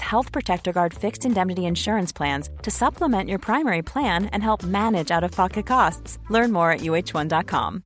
Health Protector Guard fixed indemnity insurance plans to supplement your primary plan and help manage out of pocket costs. Learn more at uh1.com.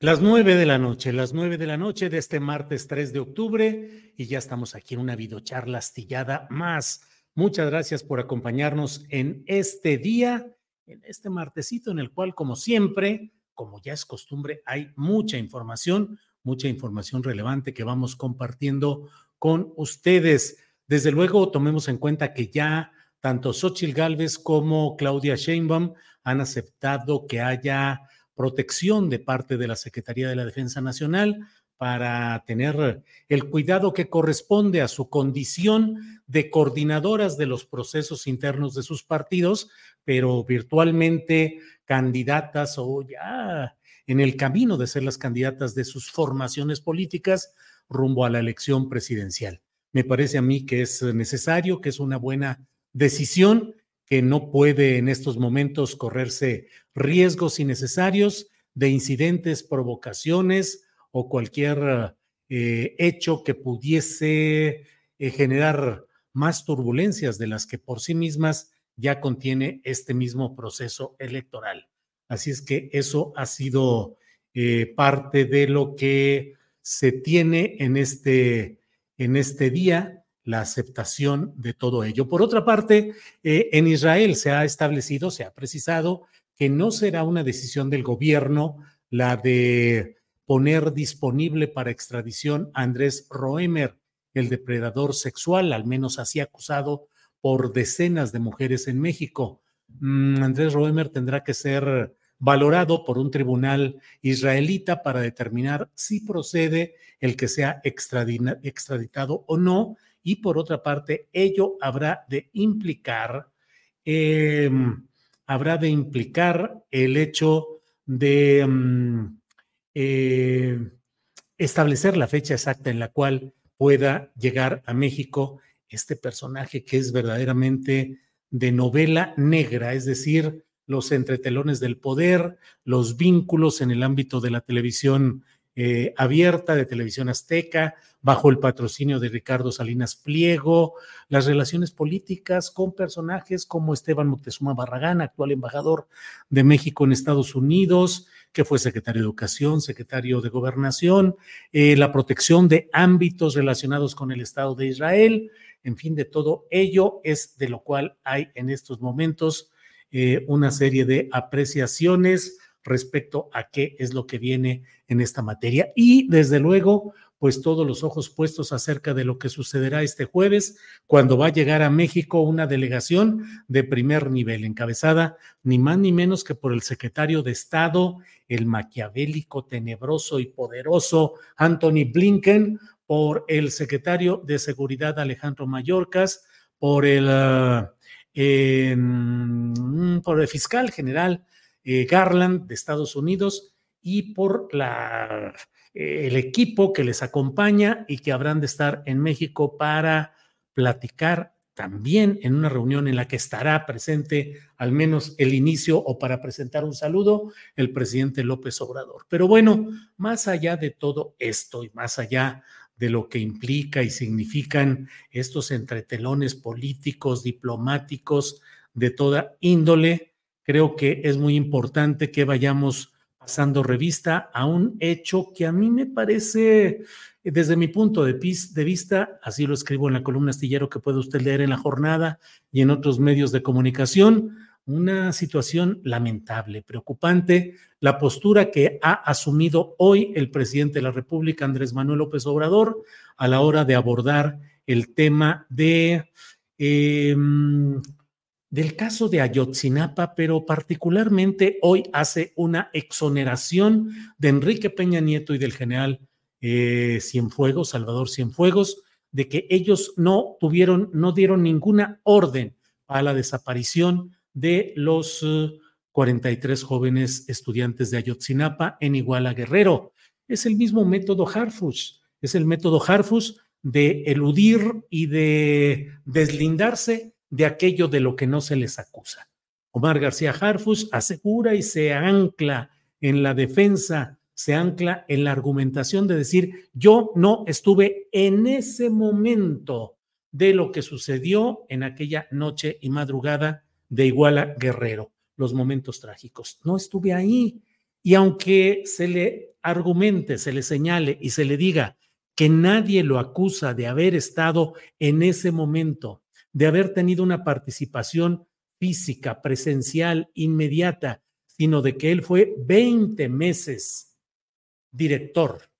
Las nueve de la noche, las nueve de la noche de este martes 3 de octubre, y ya estamos aquí en una videocharla astillada más. Muchas gracias por acompañarnos en este día, en este martesito en el cual, como siempre, como ya es costumbre, hay mucha información, mucha información relevante que vamos compartiendo con ustedes. Desde luego, tomemos en cuenta que ya tanto Xochitl Gálvez como Claudia Sheinbaum han aceptado que haya protección de parte de la Secretaría de la Defensa Nacional para tener el cuidado que corresponde a su condición de coordinadoras de los procesos internos de sus partidos, pero virtualmente candidatas o ya en el camino de ser las candidatas de sus formaciones políticas rumbo a la elección presidencial. Me parece a mí que es necesario, que es una buena decisión que no puede en estos momentos correrse riesgos innecesarios de incidentes, provocaciones o cualquier eh, hecho que pudiese eh, generar más turbulencias de las que por sí mismas ya contiene este mismo proceso electoral. Así es que eso ha sido eh, parte de lo que se tiene en este, en este día la aceptación de todo ello. Por otra parte, eh, en Israel se ha establecido, se ha precisado que no será una decisión del gobierno la de poner disponible para extradición a Andrés Roemer, el depredador sexual, al menos así acusado por decenas de mujeres en México. Mm, Andrés Roemer tendrá que ser valorado por un tribunal israelita para determinar si procede el que sea extraditado o no. Y por otra parte, ello habrá de implicar, em, habrá de implicar el hecho de mm, eh, establecer la fecha exacta en la cual pueda llegar a México este personaje que es verdaderamente de novela negra, es decir, los entretelones del poder, los vínculos en el ámbito de la televisión eh, abierta de televisión azteca, bajo el patrocinio de Ricardo Salinas Pliego, las relaciones políticas con personajes como Esteban Moctezuma Barragán, actual embajador de México en Estados Unidos, que fue secretario de Educación, secretario de Gobernación, eh, la protección de ámbitos relacionados con el Estado de Israel, en fin, de todo ello es de lo cual hay en estos momentos eh, una serie de apreciaciones respecto a qué es lo que viene en esta materia. Y desde luego, pues todos los ojos puestos acerca de lo que sucederá este jueves, cuando va a llegar a México una delegación de primer nivel, encabezada ni más ni menos que por el secretario de Estado, el maquiavélico, tenebroso y poderoso Anthony Blinken, por el secretario de Seguridad Alejandro Mayorkas, por el, ah, por el fiscal general eh, Garland de Estados Unidos y por la, el equipo que les acompaña y que habrán de estar en México para platicar también en una reunión en la que estará presente al menos el inicio o para presentar un saludo el presidente López Obrador. Pero bueno, más allá de todo esto y más allá de lo que implica y significan estos entretelones políticos, diplomáticos de toda índole, creo que es muy importante que vayamos pasando revista a un hecho que a mí me parece, desde mi punto de, vista, así lo escribo en la columna astillero que puede usted leer en la jornada y en otros medios de comunicación, una situación lamentable, preocupante, la postura que ha asumido hoy el presidente de la República, Andrés Manuel López Obrador, a la hora de abordar el tema de eh, del caso de Ayotzinapa, pero particularmente hoy hace una exoneración de Enrique Peña Nieto y del general eh, Cienfuegos, Salvador Cienfuegos, de que ellos no tuvieron, no dieron ninguna orden a la desaparición de los 43 eh, jóvenes estudiantes de Ayotzinapa en Iguala Guerrero. Es el mismo método Harfus, es el método Harfus de eludir y de deslindarse de aquello de lo que no se les acusa. Omar García Harfus asegura y se ancla en la defensa, se ancla en la argumentación de decir, yo no estuve en ese momento de lo que sucedió en aquella noche y madrugada de Iguala Guerrero, los momentos trágicos. No estuve ahí. Y aunque se le argumente, se le señale y se le diga que nadie lo acusa de haber estado en ese momento de haber tenido una participación física, presencial, inmediata, sino de que él fue 20 meses director,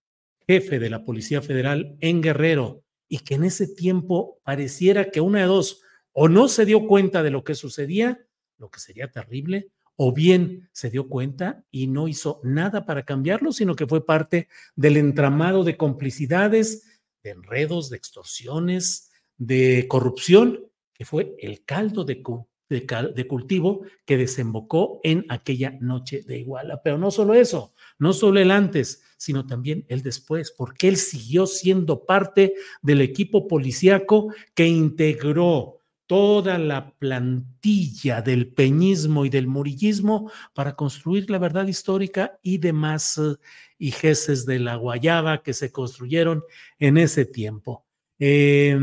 jefe de la Policía Federal en Guerrero, y que en ese tiempo pareciera que una de dos, o no se dio cuenta de lo que sucedía, lo que sería terrible, o bien se dio cuenta y no hizo nada para cambiarlo, sino que fue parte del entramado de complicidades, de enredos, de extorsiones, de corrupción, que fue el caldo de, cultivo que desembocó en aquella noche de Iguala. Pero no solo eso, no solo el antes, sino también el después, porque él siguió siendo parte del equipo policíaco que integró toda la plantilla del peñismo y del murillismo para construir la verdad histórica y demás uh, hijeces de la guayaba que se construyeron en ese tiempo. Eh,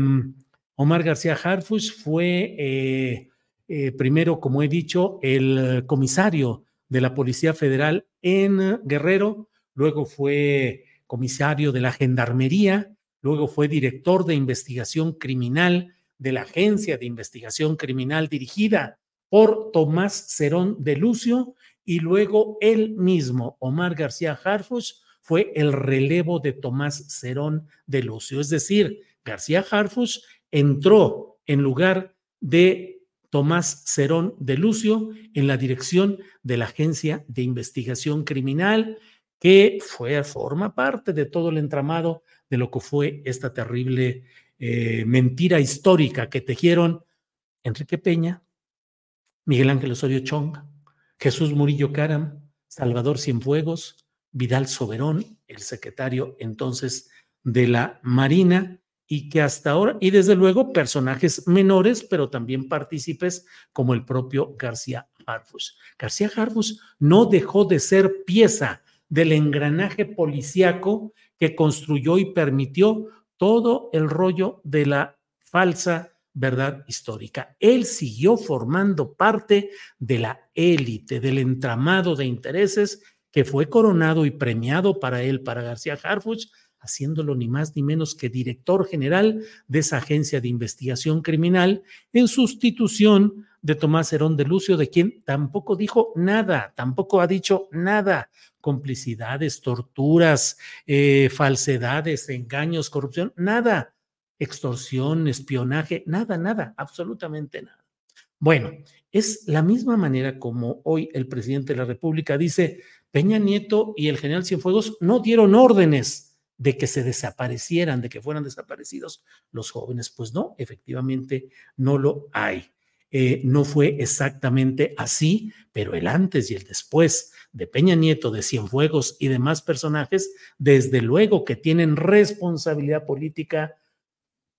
Omar García Harfuch fue eh, eh, primero, como he dicho, el comisario de la Policía Federal en Guerrero, luego fue comisario de la Gendarmería, luego fue director de investigación criminal de la Agencia de Investigación Criminal dirigida por Tomás Cerón de Lucio y luego él mismo, Omar García Harfuch, fue el relevo de Tomás Cerón de Lucio. Es decir, García Harfuch entró en lugar de Tomás Cerón de Lucio en la dirección de la Agencia de Investigación Criminal, que fue, forma parte de todo el entramado de lo que fue esta terrible eh, mentira histórica que tejieron Enrique Peña, Miguel Ángel Osorio Chong, Jesús Murillo Caram, Salvador Cienfuegos, Vidal Soberón, el secretario entonces de la Marina, y que hasta ahora, y desde luego personajes menores, pero también partícipes como el propio García Harfus. García Harfus no dejó de ser pieza del engranaje policíaco que construyó y permitió todo el rollo de la falsa verdad histórica. Él siguió formando parte de la élite, del entramado de intereses que fue coronado y premiado para él, para García Harfuch, haciéndolo ni más ni menos que director general de esa agencia de investigación criminal en sustitución de Tomás Herón de Lucio, de quien tampoco dijo nada, tampoco ha dicho nada. Complicidades, torturas, eh, falsedades, engaños, corrupción, nada. Extorsión, espionaje, nada, nada, absolutamente nada. Bueno, es la misma manera como hoy el presidente de la República dice, Peña Nieto y el general Cienfuegos no dieron órdenes de que se desaparecieran, de que fueran desaparecidos los jóvenes. Pues no, efectivamente no lo hay. Eh, no fue exactamente así, pero el antes y el después de Peña Nieto, de Cienfuegos y demás personajes, desde luego que tienen responsabilidad política.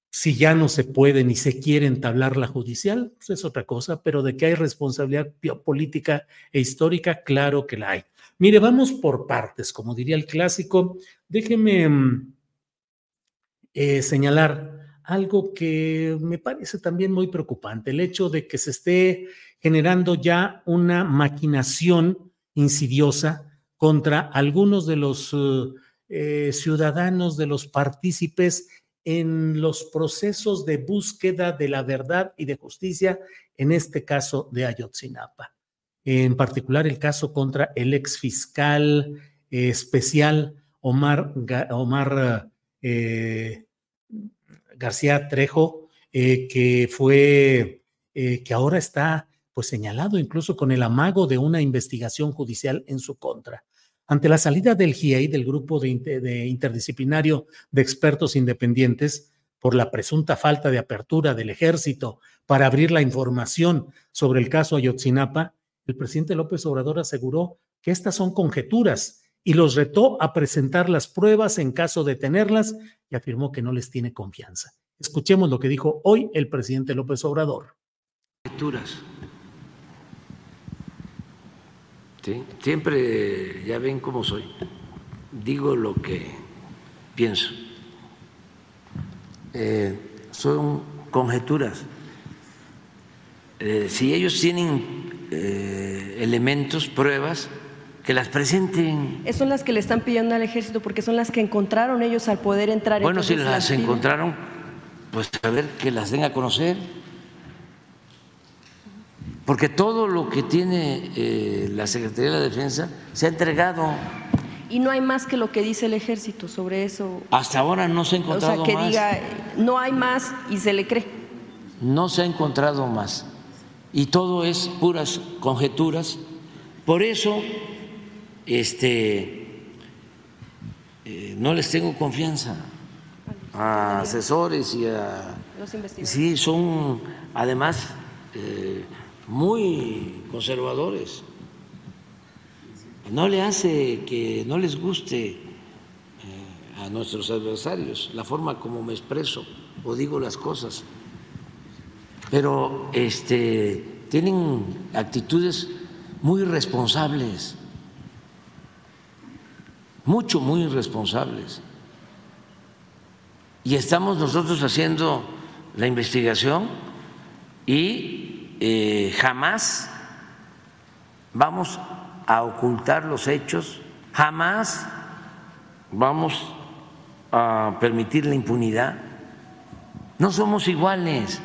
Si ya no se puede ni se quiere entablar la judicial, pues es otra cosa, pero de que hay responsabilidad política e histórica, claro que la hay. Mire, vamos por partes, como diría el clásico. Déjeme mm, eh, señalar algo que me parece también muy preocupante, el hecho de que se esté generando ya una maquinación insidiosa contra algunos de los eh, ciudadanos, de los partícipes en los procesos de búsqueda de la verdad y de justicia, en este caso de Ayotzinapa. En particular, el caso contra el ex fiscal eh, especial Omar, Omar eh, García Trejo, eh, que fue, que ahora está pues señalado incluso con el amago de una investigación judicial en su contra. Ante la salida del GIEI, del grupo de, interdisciplinario de expertos independientes, por la presunta falta de apertura del ejército para abrir la información sobre el caso Ayotzinapa, el presidente López Obrador aseguró que estas son conjeturas y los retó a presentar las pruebas en caso de tenerlas y afirmó que no les tiene confianza. Escuchemos lo que dijo hoy el presidente López Obrador. Conjeturas Siempre, ya ven cómo soy, digo lo que pienso. Eh, son conjeturas. Eh, si ellos tienen eh, elementos, pruebas, que las presenten. Son las que le están pidiendo al ejército porque son las que encontraron ellos al poder entrar. Bueno, si las, encontraron, pues a ver que las den a conocer porque todo lo que tiene eh, la Secretaría de la Defensa se ha entregado. Y no hay más que lo que dice el ejército sobre eso. Hasta ahora no se ha encontrado más. O sea, que diga, no hay más y se le cree. No se ha encontrado más. Y todo es puras conjeturas. Por eso, este, eh, no les tengo confianza a asesores y a... Los investigadores. Sí, son además... Eh, muy conservadores. No le hace que no les guste eh, a nuestros adversarios la forma como me expreso o digo las cosas, pero este, tienen actitudes muy irresponsables, mucho, muy irresponsables. Y estamos nosotros haciendo la investigación y eh, jamás vamos a ocultar los hechos, jamás vamos a permitir la impunidad. No somos iguales.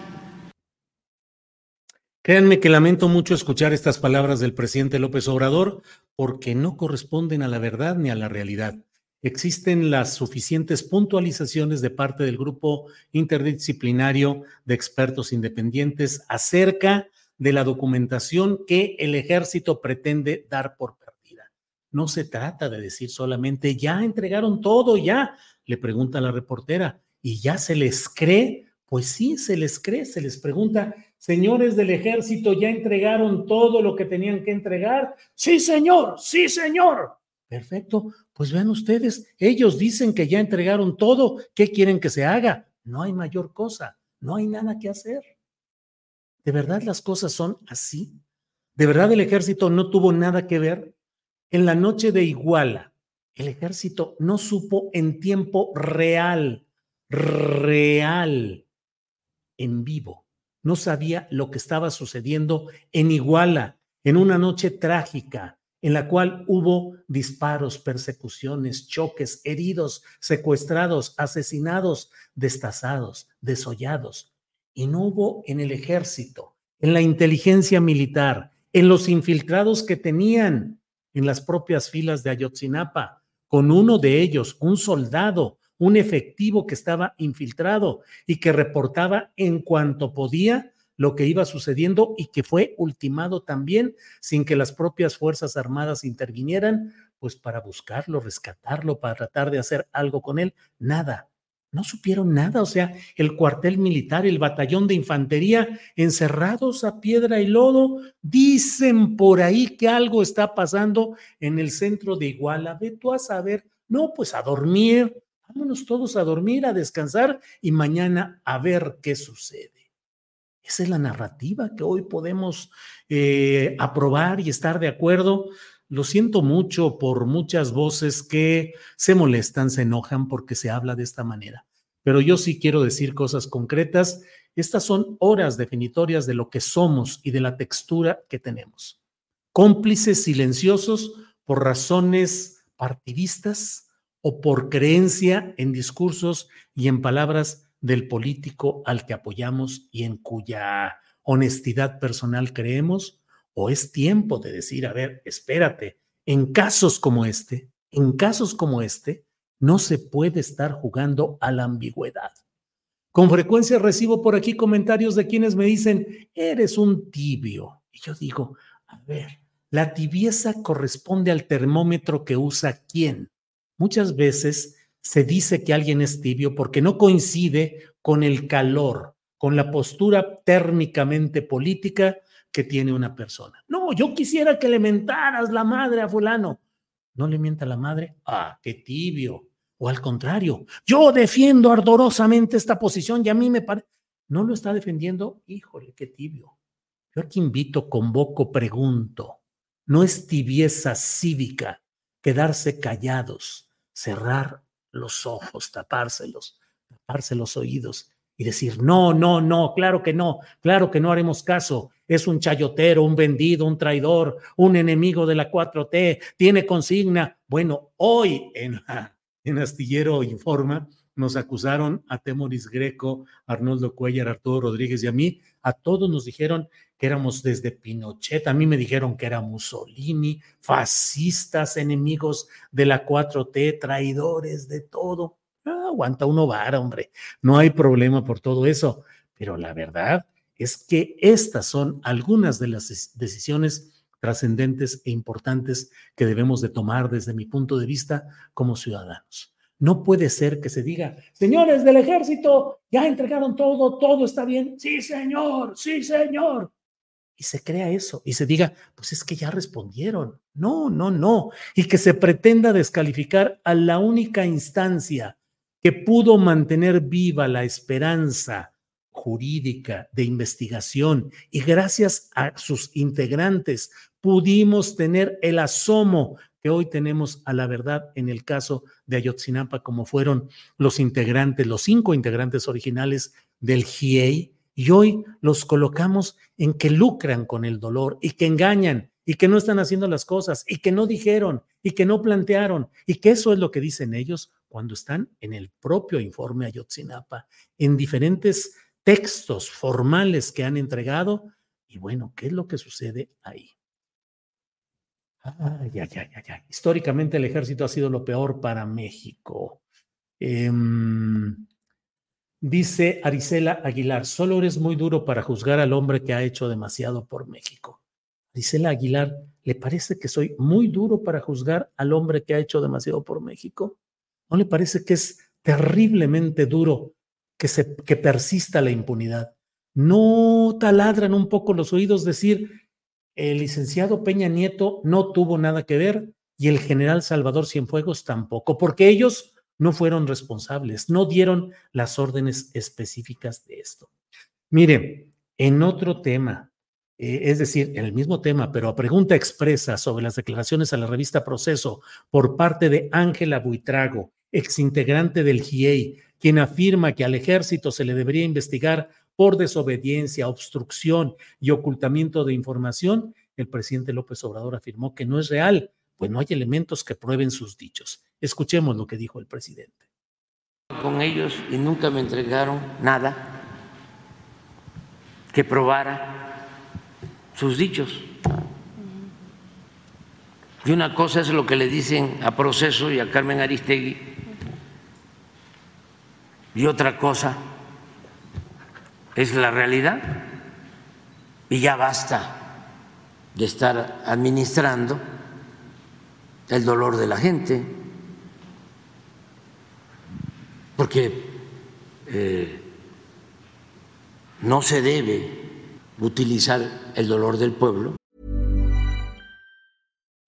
Créanme que lamento mucho escuchar estas palabras del presidente López Obrador porque no corresponden a la verdad ni a la realidad. Existen las suficientes puntualizaciones de parte del grupo interdisciplinario de expertos independientes acerca de la documentación que el ejército pretende dar por perdida. No se trata de decir solamente, ya entregaron todo, ya, le pregunta la reportera, y ya se les cree. Pues sí, se les cree, se les pregunta, señores del ejército, ¿ya entregaron todo lo que tenían que entregar? Sí, señor, sí, señor. Perfecto, pues vean ustedes, ellos dicen que ya entregaron todo, ¿qué quieren que se haga? No hay mayor cosa, no hay nada que hacer. ¿De verdad las cosas son así? ¿De verdad el ejército no tuvo nada que ver? En la noche de Iguala, el ejército no supo en tiempo real, real, en vivo. No sabía lo que estaba sucediendo en Iguala, en una noche trágica, en la cual hubo disparos, persecuciones, choques, heridos, secuestrados, asesinados, destazados, desollados. Y no hubo en el ejército, en la inteligencia militar, en los infiltrados que tenían en las propias filas de Ayotzinapa, con uno de ellos, un soldado, un efectivo que estaba infiltrado y que reportaba en cuanto podía lo que iba sucediendo y que fue ultimado también sin que las propias Fuerzas Armadas intervinieran, pues para buscarlo, rescatarlo, para tratar de hacer algo con él. Nada, no supieron nada, o sea, el cuartel militar, el batallón de infantería, encerrados a piedra y lodo, dicen por ahí que algo está pasando en el centro de Iguala. Ve tú a saber, no, pues a dormir, vámonos todos a dormir, a descansar y mañana a ver qué sucede. Esa es la narrativa que hoy podemos eh, aprobar y estar de acuerdo. Lo siento mucho por muchas voces que se molestan, se enojan porque se habla de esta manera. Pero yo sí quiero decir cosas concretas. Estas son horas definitorias de lo que somos y de la textura que tenemos. Cómplices silenciosos por razones partidistas, o por creencia en discursos y en palabras del político al que apoyamos y en cuya honestidad personal creemos? ¿O es tiempo de decir, a ver, espérate, en casos como este, en casos como este, no se puede estar jugando a la ambigüedad? Con frecuencia recibo por aquí comentarios de quienes me dicen, eres un tibio. Y yo digo, a ver, la tibieza corresponde al termómetro que usa quién. Muchas veces se dice que alguien es tibio porque no coincide con el calor, con la postura térmicamente política que tiene una persona. No, yo quisiera que le mentaras la madre a fulano. ¿No le mienta la madre? Ah, qué tibio. O al contrario, yo defiendo ardorosamente esta posición y a mí me parece... ¿No lo está defendiendo? Híjole, qué tibio. Yo aquí invito, convoco, pregunto. No es tibieza cívica quedarse callados, cerrar los ojos, tapárselos, taparse los oídos y decir, no, no, no, claro que no, claro que no haremos caso. Es un chayotero, un vendido, un traidor, un enemigo de la 4T, tiene consigna. Bueno, hoy en la en Astillero Informa, nos acusaron a Temoris Greco, Arnoldo Cuellar, Arturo Rodríguez y a mí. A todos nos dijeron que éramos desde Pinochet, a mí me dijeron que era Mussolini, fascistas, enemigos de la 4T, traidores de todo. Ah, aguanta uno vara, hombre. No hay problema por todo eso. Pero la verdad es que estas son algunas de las decisiones trascendentes e importantes que debemos de tomar desde mi punto de vista como ciudadanos. No puede ser que se diga, señores del ejército, ya entregaron todo, todo está bien. Sí, señor, sí, señor. Y se crea eso y se diga, pues es que ya respondieron. No, no, no. Y que se pretenda descalificar a la única instancia que pudo mantener viva la esperanza jurídica de investigación y gracias a sus integrantes pudimos tener el asomo que hoy tenemos a la verdad en el caso de Ayotzinapa, como fueron los integrantes, los cinco integrantes originales del GIEI, y hoy los colocamos en que lucran con el dolor y que engañan y que no están haciendo las cosas y que no dijeron y que no plantearon y que eso es lo que dicen ellos cuando están en el propio informe Ayotzinapa, en diferentes textos formales que han entregado. Y bueno, ¿qué es lo que sucede ahí? Ay, ay, ay, ay, Históricamente el ejército ha sido lo peor para México. Em, dice Arisela Aguilar, solo eres muy duro para juzgar al hombre que ha hecho demasiado por México. Arisela Aguilar, ¿le parece que soy muy duro para juzgar al hombre que ha hecho demasiado por México? ¿No le parece que es terriblemente duro que, se, que persista la impunidad? ¿No taladran un poco los oídos decir, el licenciado Peña Nieto no tuvo nada que ver y el general Salvador Cienfuegos tampoco, porque ellos no fueron responsables, no dieron las órdenes específicas de esto. Mire, en otro tema, eh, es decir, en el mismo tema, pero a pregunta expresa sobre las declaraciones a la revista Proceso por parte de Ángela Buitrago, exintegrante del GIEI, quien afirma que al ejército se le debería investigar por desobediencia, obstrucción y ocultamiento de información, el presidente López Obrador afirmó que no es real, pues no hay elementos que prueben sus dichos. Escuchemos lo que dijo el presidente. Con ellos y nunca me entregaron nada que probara sus dichos. Y una cosa es lo que le dicen a Proceso y a Carmen Aristegui, y otra cosa es la realidad. Y ya basta de estar administrando el dolor de la gente, porque eh, no se debe utilizar el dolor del pueblo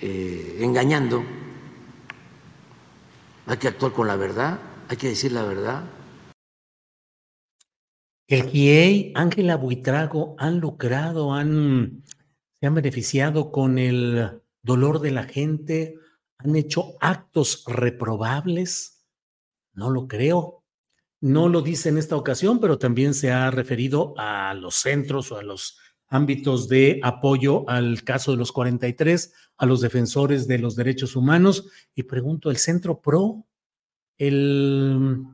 eh, engañando. Hay que actuar con la verdad, hay que decir la verdad. El GIEI, Ángela Buitrago han lucrado, han, se han beneficiado con el dolor de la gente, han hecho actos reprobables. No lo creo. No lo dice en esta ocasión, pero también se ha referido a los centros o a los ámbitos de apoyo al caso de los 43, a los defensores de los derechos humanos. Y pregunto, ¿el Centro PRO, el,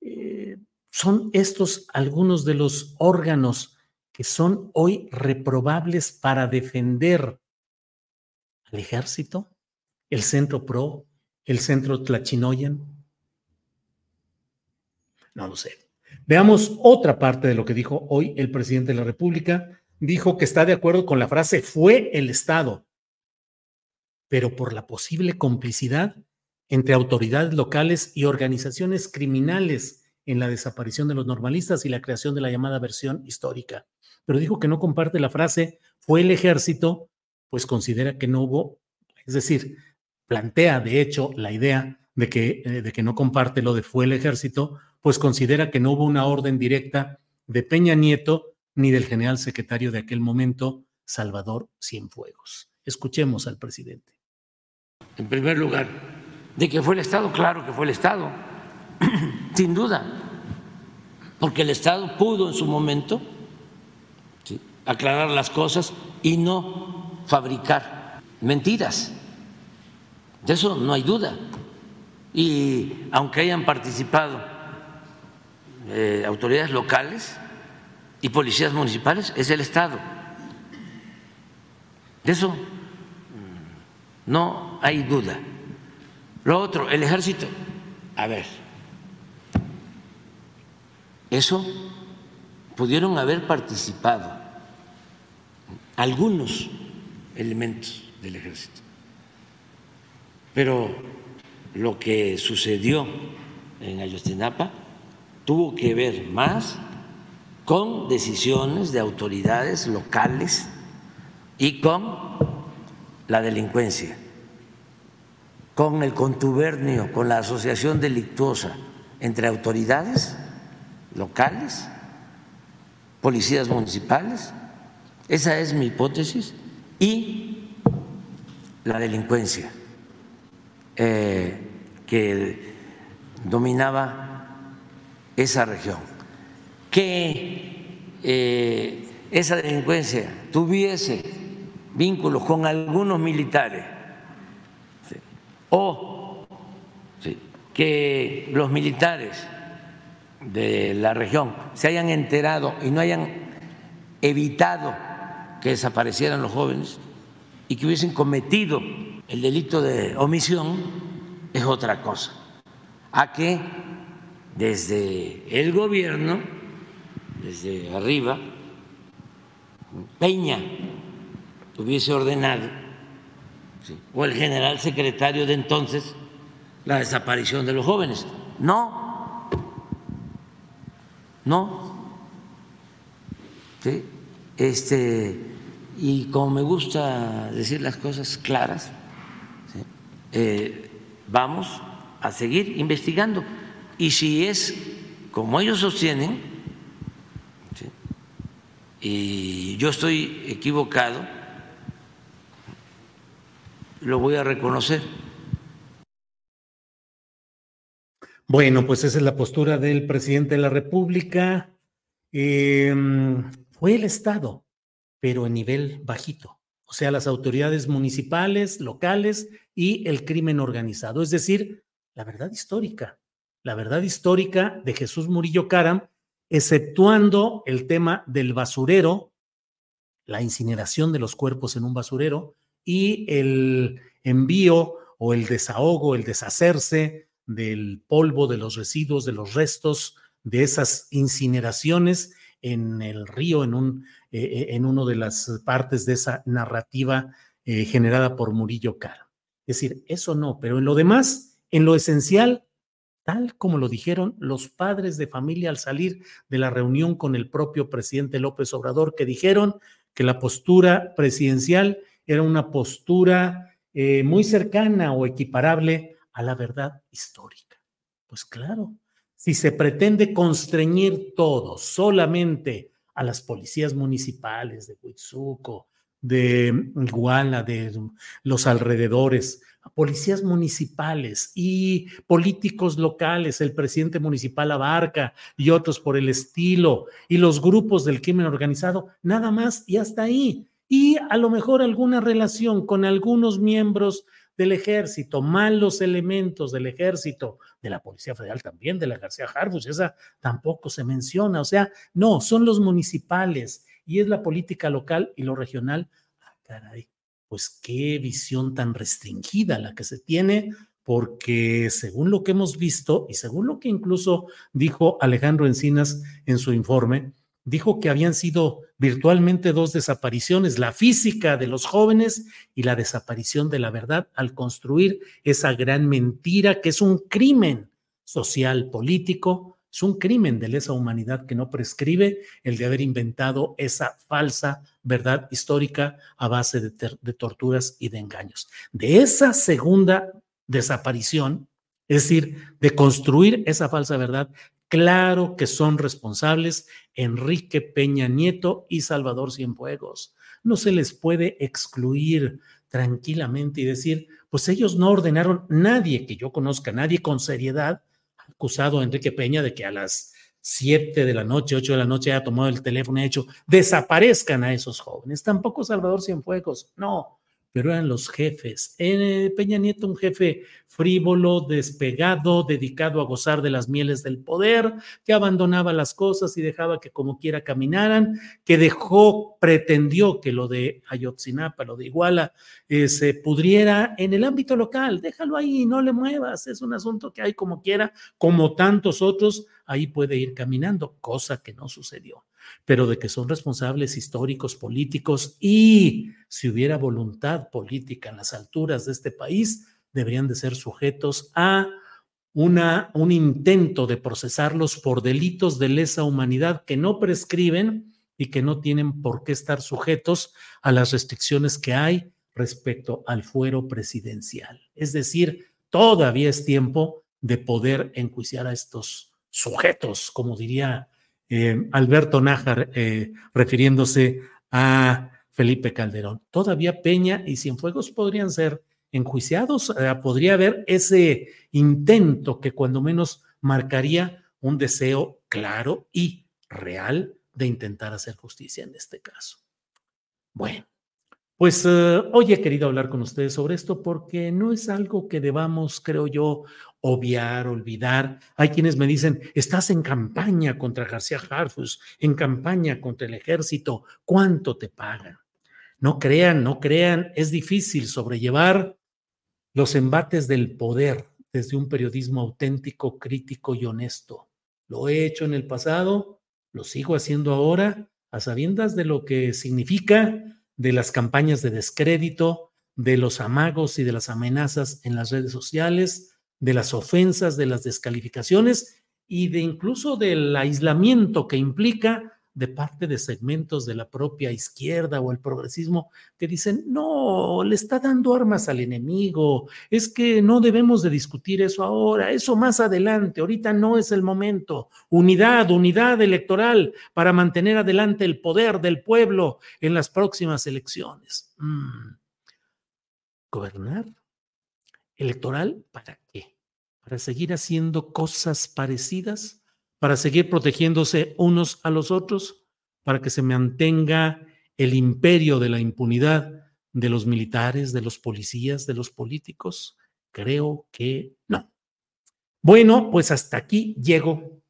eh, son estos algunos de los órganos que son hoy reprobables para defender al ejército, el Centro PRO, el Centro Tlachinoyan. No lo sé. Veamos otra parte de lo que dijo hoy el presidente de la República. Dijo que está de acuerdo con la frase fue el Estado, pero por la posible complicidad entre autoridades locales y organizaciones criminales en la desaparición de los normalistas y la creación de la llamada versión histórica. Pero dijo que no comparte la frase fue el ejército, pues considera que no hubo, es decir, plantea de hecho la idea de que, eh, de que no comparte lo de fue el ejército, pues considera que no hubo una orden directa de Peña Nieto ni del general secretario de aquel momento, Salvador Cienfuegos. Escuchemos al presidente. En primer lugar, de que fue el Estado, claro que fue el Estado sin duda, porque el Estado pudo en su momento aclarar las cosas y no fabricar mentiras. De eso no hay duda. Y aunque hayan participado eh, autoridades locales y policías municipales, es el Estado. De eso no hay duda. Lo otro, el ejército. A ver, eso pudieron haber participado algunos elementos del ejército. Pero lo que sucedió en Ayotzinapa tuvo que ver más con decisiones de autoridades locales y con la delincuencia, con el contubernio, con la asociación delictuosa entre autoridades locales, policías municipales, esa es mi hipótesis, y la delincuencia eh, que dominaba esa región. Que eh, esa delincuencia tuviese vínculos con algunos militares o que los militares de la región se hayan enterado y no hayan evitado que desaparecieran los jóvenes y que hubiesen cometido el delito de omisión es otra cosa. A que desde el gobierno, desde arriba, Peña hubiese ordenado, o el general secretario de entonces, la desaparición de los jóvenes. No, no. Este, y como me gusta decir las cosas claras, eh, vamos a seguir investigando. Y si es como ellos sostienen, y yo estoy equivocado, lo voy a reconocer. Bueno, pues esa es la postura del presidente de la República. Em, fue el Estado, pero en nivel bajito, o sea, las autoridades municipales, locales y el crimen organizado, es decir, la verdad histórica, la verdad histórica de Jesús Murillo Caram, exceptuando el tema del basurero, la incineración de los cuerpos en un basurero y el envío o el desahogo, el deshacerse del polvo, de los residuos, de los restos de esas incineraciones en el río, en, un, eh, eh, en una de las partes de esa narrativa eh, generada por Murillo Caro. Es decir, eso no, pero en lo demás, en lo esencial, tal como lo dijeron los padres de familia al salir de la reunión con el propio presidente López Obrador, que dijeron que la postura presidencial era una postura muy cercana o equiparable a la verdad histórica. Pues claro, si se pretende constreñir todo solamente a las policías municipales de Huitzuco, de Iguala, de los alrededores, policías municipales y políticos locales, el presidente municipal Abarca y otros por el estilo, y los grupos del crimen organizado, nada más y hasta ahí. Y a lo mejor alguna relación con algunos miembros del ejército, malos elementos del ejército, de la Policía Federal también, de la García Harfuch, esa tampoco se menciona. O sea, no, son los municipales y es la política local y lo regional. Ah, caray, pues qué visión tan restringida la que se tiene, porque según lo que hemos visto y según lo que incluso dijo Alejandro Encinas en su informe, dijo que habían sido virtualmente dos desapariciones, la física de los jóvenes y la desaparición de la verdad al construir esa gran mentira que es un crimen social, político, es un crimen de lesa humanidad que no prescribe el de haber inventado esa falsa verdad histórica a base de, torturas y de engaños. De esa segunda desaparición, es decir, de construir esa falsa verdad, Claro que son responsables Enrique Peña Nieto y Salvador Cienfuegos. No se les puede excluir tranquilamente y decir, pues ellos no ordenaron nadie que yo conozca, nadie con seriedad, acusado a Enrique Peña de que a las siete de la noche, ocho de la noche haya tomado el teléfono y ha hecho, desaparezcan a esos jóvenes. Tampoco Salvador Cienfuegos, no pero eran los jefes. En Peña Nieto, un jefe frívolo, despegado, dedicado a gozar de las mieles del poder, que abandonaba las cosas y dejaba que como quiera caminaran, que dejó, pretendió que lo de Ayotzinapa, lo de Iguala, eh, se pudriera en el ámbito local. Déjalo ahí, no le muevas, es un asunto que hay como quiera, como tantos otros, ahí puede ir caminando, cosa que no sucedió pero de que son responsables históricos, políticos y si hubiera voluntad política en las alturas de este país, deberían de ser sujetos a una, un intento de procesarlos por delitos de lesa humanidad que no prescriben y que no tienen por qué estar sujetos a las restricciones que hay respecto al fuero presidencial. Es decir, todavía es tiempo de poder enjuiciar a estos sujetos, como diría eh, Alberto Nájar eh, refiriéndose a Felipe Calderón. Todavía Peña y Cienfuegos podrían ser enjuiciados, eh, podría haber ese intento que cuando menos marcaría un deseo claro y real de intentar hacer justicia en este caso. Bueno, pues hoy he querido hablar con ustedes sobre esto porque no es algo que debamos, creo yo, obviar, olvidar. Hay quienes me dicen, estás en campaña contra García Harfus, en campaña contra el ejército, ¿cuánto te pagan? No crean, no crean, es difícil sobrellevar los embates del poder desde un periodismo auténtico, crítico y honesto. Lo he hecho en el pasado, lo sigo haciendo ahora, a sabiendas de lo que significa, de las campañas de descrédito, de los amagos y de las amenazas en las redes sociales, de las ofensas, de las descalificaciones y de incluso del aislamiento que implica de parte de segmentos de la propia izquierda o el progresismo que dicen, no, le está dando armas al enemigo, es que no debemos de discutir eso ahora, eso más adelante, ahorita no es el momento. Unidad, unidad electoral para mantener adelante el poder del pueblo en las próximas elecciones. Mm. ¿Gobernar? ¿Electoral para qué? ¿Para seguir haciendo cosas parecidas? ¿Para seguir protegiéndose unos a los otros? ¿Para que se mantenga el imperio de la impunidad de los militares, de los policías, de los políticos? Creo que no. Bueno, pues hasta aquí llego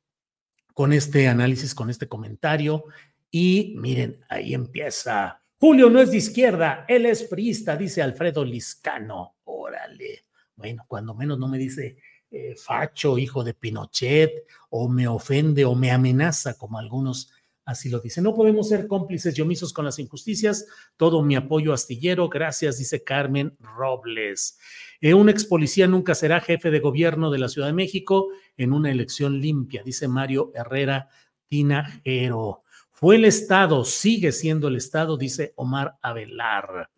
con este análisis, con este comentario. Y miren, ahí empieza. Julio no es de izquierda, él es priista, dice Alfredo Liscano. Órale. Bueno, cuando menos no me dice eh, facho, hijo de Pinochet, o me ofende o me amenaza, como algunos así lo dicen. No podemos ser cómplices y omisos con las injusticias. Todo mi apoyo astillero. Gracias, dice Carmen Robles. Eh, un ex policía nunca será jefe de gobierno de la Ciudad de México en una elección limpia, dice Mario Herrera Tinajero. Fue el Estado, sigue siendo el Estado, dice Omar Avelar.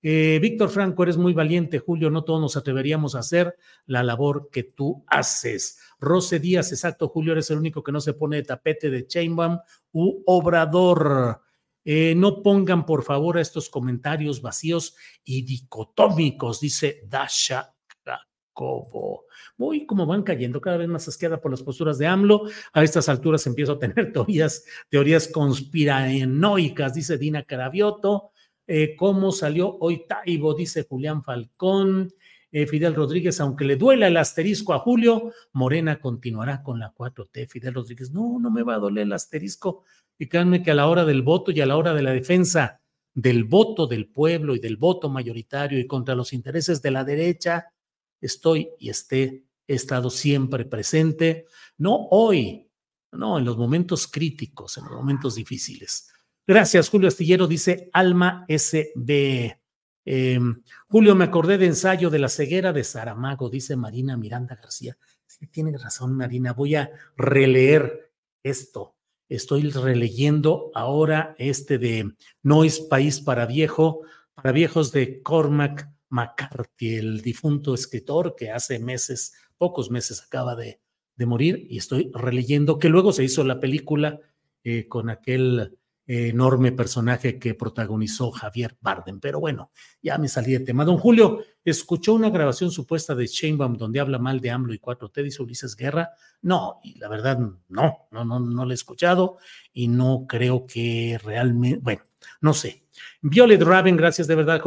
Eh, Víctor Franco, eres muy valiente, Julio, no todos nos atreveríamos a hacer la labor que tú haces. Rose Díaz, exacto, Julio, eres el único que no se pone de tapete de Chainbaum u Obrador. Eh, no pongan, por favor, estos comentarios vacíos y dicotómicos, dice Dasha Jacobo. Voy como van cayendo, cada vez más asqueada por las posturas de AMLO. A estas alturas empiezo a tener teorías, teorías conspiranoicas, dice Dina Carabioto. Eh, ¿Cómo salió hoy Taibo? Dice Julián Falcón. Eh, Fidel Rodríguez, aunque le duela el asterisco a Julio, Morena continuará con la 4T. Fidel Rodríguez, no, no me va a doler el asterisco. Y créanme que a la hora del voto y a la hora de la defensa del voto del pueblo y del voto mayoritario y contra los intereses de la derecha, estoy y esté, he estado siempre presente, no hoy, no, en los momentos críticos, en los momentos difíciles. Gracias, Julio Astillero, dice Alma SB. Em, Julio, me acordé de ensayo de la ceguera de Saramago, dice Marina Miranda García. Sí, tiene razón, Marina. Voy a releer esto. Estoy releyendo ahora este de No es país para viejo, para viejos de Cormac McCarthy, el difunto escritor que hace meses, pocos meses acaba de, morir, y estoy releyendo que luego se hizo la película eh, con aquel enorme personaje que protagonizó Javier Bardem. Pero bueno, ya me salí de tema. Don Julio, ¿escuchó una grabación supuesta de Sheinbaum donde habla mal de AMLO y 4T, dice Ulises Guerra? No, y la verdad, no, no, no, no lo he escuchado y no creo que realmente, bueno, no sé. Violet Raven, gracias de verdad,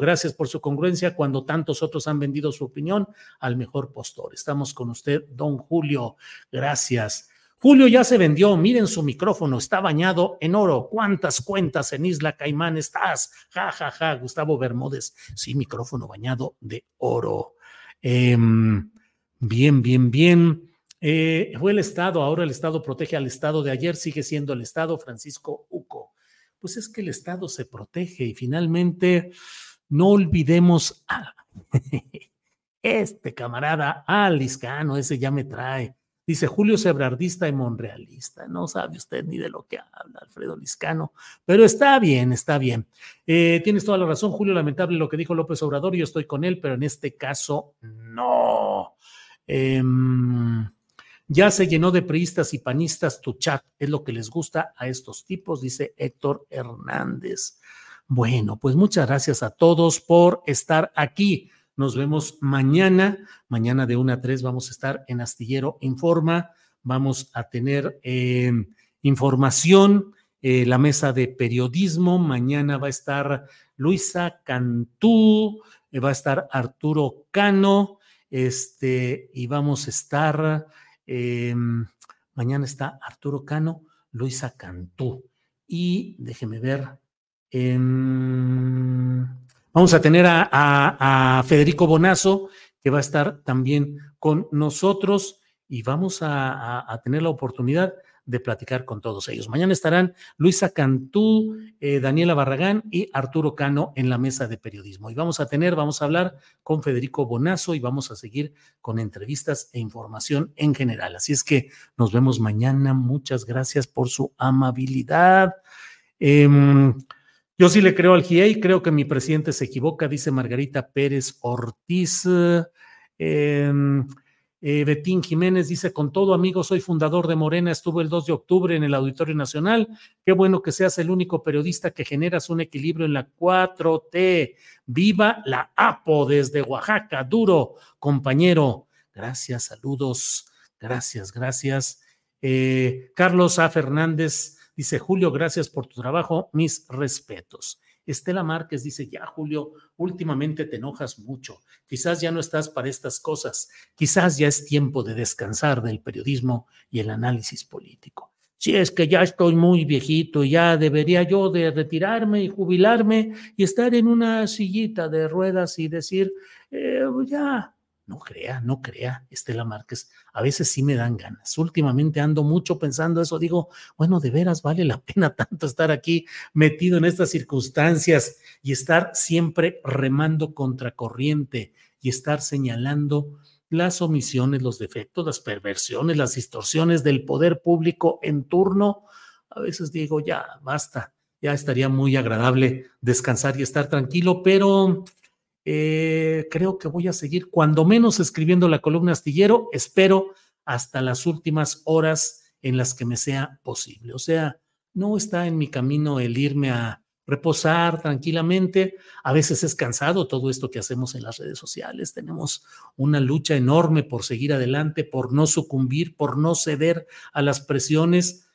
gracias por su congruencia cuando tantos otros han vendido su opinión al mejor postor. Estamos con usted, don Julio, gracias. Julio ya se vendió, miren su micrófono, está bañado en oro. ¿Cuántas cuentas en Isla Caimán estás? Ja, ja, ja, Gustavo Bermúdez. Sí, micrófono bañado de oro. Em, bien, bien, bien. Eh, fue el Estado, ahora el Estado protege al Estado de ayer, sigue siendo el Estado Francisco Uco. Pues es que el Estado se protege y finalmente no olvidemos a este camarada, Aliscano, ese ya me trae Dice Julio Sebrardista y Monrealista. No sabe usted ni de lo que habla Alfredo Liscano, pero está bien, está bien. Eh, tienes toda la razón, Julio. Lamentable lo que dijo López Obrador. Yo estoy con él, pero en este caso no. Em, ya se llenó de priistas y panistas tu chat. Es lo que les gusta a estos tipos, dice Héctor Hernández. Bueno, pues muchas gracias a todos por estar aquí. Nos vemos mañana. Mañana de 1 a 3 vamos a estar en Astillero Informa. Vamos a tener eh, información, eh, la mesa de periodismo. Mañana va a estar Luisa Cantú, eh, va a estar Arturo Cano, este, y vamos a estar, mañana está Arturo Cano, Luisa Cantú. Y déjeme ver. Vamos a tener a, Federico Bonazo, que va a estar también con nosotros y vamos a, tener la oportunidad de platicar con todos ellos. Mañana estarán Luisa Cantú, eh, Daniela Barragán y Arturo Cano en la mesa de periodismo. Y vamos a tener, vamos a hablar con Federico Bonazo y vamos a seguir con entrevistas e información en general. Así es que nos vemos mañana. Muchas gracias por su amabilidad. Em, yo sí le creo al GIEI, creo que mi presidente se equivoca, dice Margarita Pérez Ortiz. Em, eh, Betín Jiménez dice, con todo amigo, soy fundador de Morena, estuve el 2 de octubre en el Auditorio Nacional. Qué bueno que seas el único periodista que generas un equilibrio en la 4T. Viva la APO desde Oaxaca, duro, compañero. Gracias, saludos, gracias, gracias. Eh, Carlos A. Fernández Dice Julio, gracias por tu trabajo, mis respetos. Estela Márquez dice, ya Julio, últimamente te enojas mucho, quizás ya no estás para estas cosas, quizás ya es tiempo de descansar del periodismo y el análisis político. Si es que ya estoy muy viejito, ya debería yo de retirarme y jubilarme y estar en una sillita de ruedas y decir, eh, ya, No crea, no crea, Estela Márquez. A veces sí me dan ganas. Últimamente ando mucho pensando eso. Digo, bueno, de veras vale la pena tanto estar aquí metido en estas circunstancias y estar siempre remando contracorriente y estar señalando las omisiones, los defectos, las perversiones, las distorsiones del poder público en turno. A veces digo, ya, basta, ya estaría muy agradable descansar y estar tranquilo, pero eh, creo que voy a seguir cuando menos escribiendo la columna astillero, espero hasta las últimas horas en las que me sea posible. O sea, no está en mi camino el irme a reposar tranquilamente. A veces es cansado todo esto que hacemos en las redes sociales. Tenemos una lucha enorme por seguir adelante, por no sucumbir, por no ceder a las presiones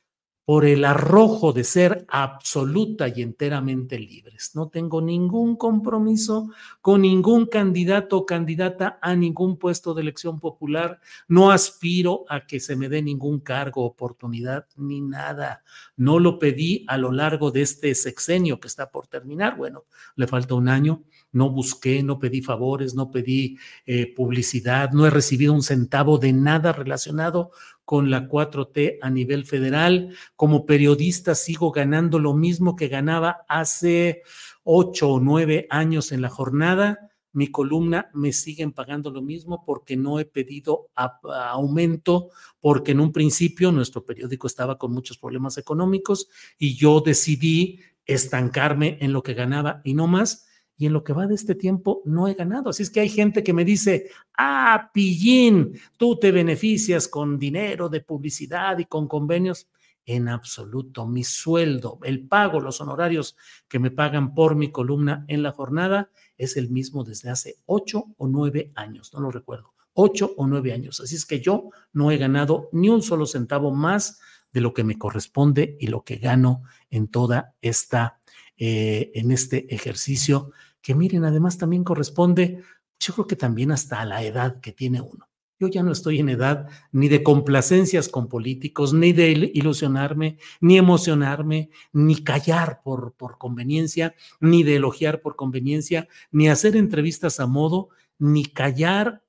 por el arrojo de ser absoluta y enteramente libres. No tengo ningún compromiso con ningún candidato o candidata a ningún puesto de elección popular. No aspiro a que se me dé ningún cargo, oportunidad ni nada. No lo pedí a lo largo de este sexenio que está por terminar. Bueno, le falta un año. No busqué, no pedí favores, no pedí eh, publicidad, no he recibido un centavo de nada relacionado con la 4T a nivel federal. Como periodista sigo ganando lo mismo que ganaba hace ocho o nueve años en la jornada. Mi columna me siguen pagando lo mismo porque no he pedido aumento, porque en un principio nuestro periódico estaba con muchos problemas económicos y yo decidí estancarme en lo que ganaba y no más y en lo que va de este tiempo no he ganado. Así es que hay gente que me dice, ah, pillín, tú te beneficias con dinero de publicidad y con convenios. En absoluto, mi sueldo, el pago, los honorarios que me pagan por mi columna en la jornada es el mismo desde hace ocho o nueve años, no lo recuerdo, ocho o nueve años. Así es que yo no he ganado ni un solo centavo más de lo que me corresponde y lo que gano en toda esta eh, en este ejercicio, que miren, además también corresponde, yo creo que también hasta a la edad que tiene uno. Yo ya no estoy en edad ni de complacencias con políticos, ni de ilusionarme, ni emocionarme, ni callar por, por conveniencia, ni de elogiar por conveniencia, ni hacer entrevistas a modo, ni callar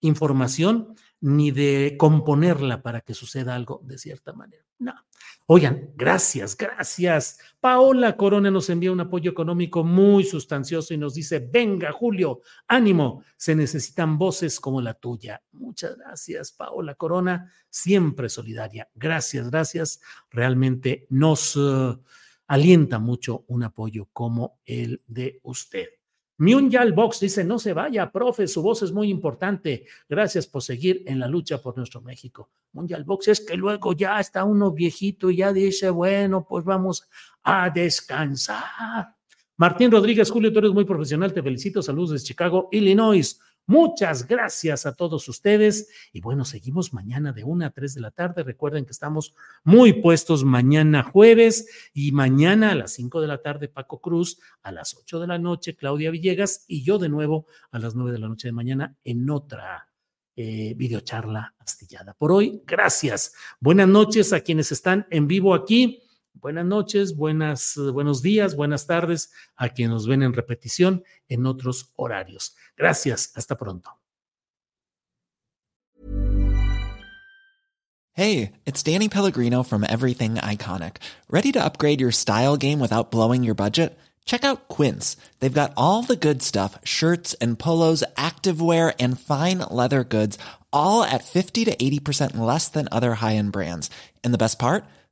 información, ni de componerla para que suceda algo de cierta manera. No. Oigan, gracias, gracias. Paola Corona nos envía un apoyo económico muy sustancioso y nos dice, venga Julio, ánimo, se necesitan voces como la tuya. Muchas gracias, Paola Corona, siempre solidaria. Gracias, gracias. Realmente nos uh, alienta mucho un apoyo como el de usted. Myunjal Box dice, no se vaya, profe, su voz es muy importante. Gracias por seguir en la lucha por nuestro México. Mundial Box es que luego ya está uno viejito y ya dice, bueno, pues vamos a descansar. Martín Rodríguez, Julio, tú eres muy profesional, te felicito. Saludos desde Chicago, Illinois. Muchas gracias a todos ustedes. Y bueno, seguimos mañana de una a tres de la tarde. Recuerden que estamos muy puestos mañana jueves y mañana a las cinco de la tarde Paco Cruz, a las ocho de la noche Claudia Villegas y yo de nuevo a las nueve de la noche de mañana en otra eh, videocharla astillada. Por hoy, gracias. Buenas noches a quienes están en vivo aquí. Buenas noches, buenas, buenos días, buenas tardes a quienes nos ven en repetición en otros horarios. Gracias, hasta pronto. Hey, it's Danny Pellegrino from Everything Iconic. Ready to upgrade your style game without blowing your budget? Check out Quince. They've got all the good stuff shirts and polos, activewear, and fine leather goods, all at 50 to 80% less than other high end brands. And the best part?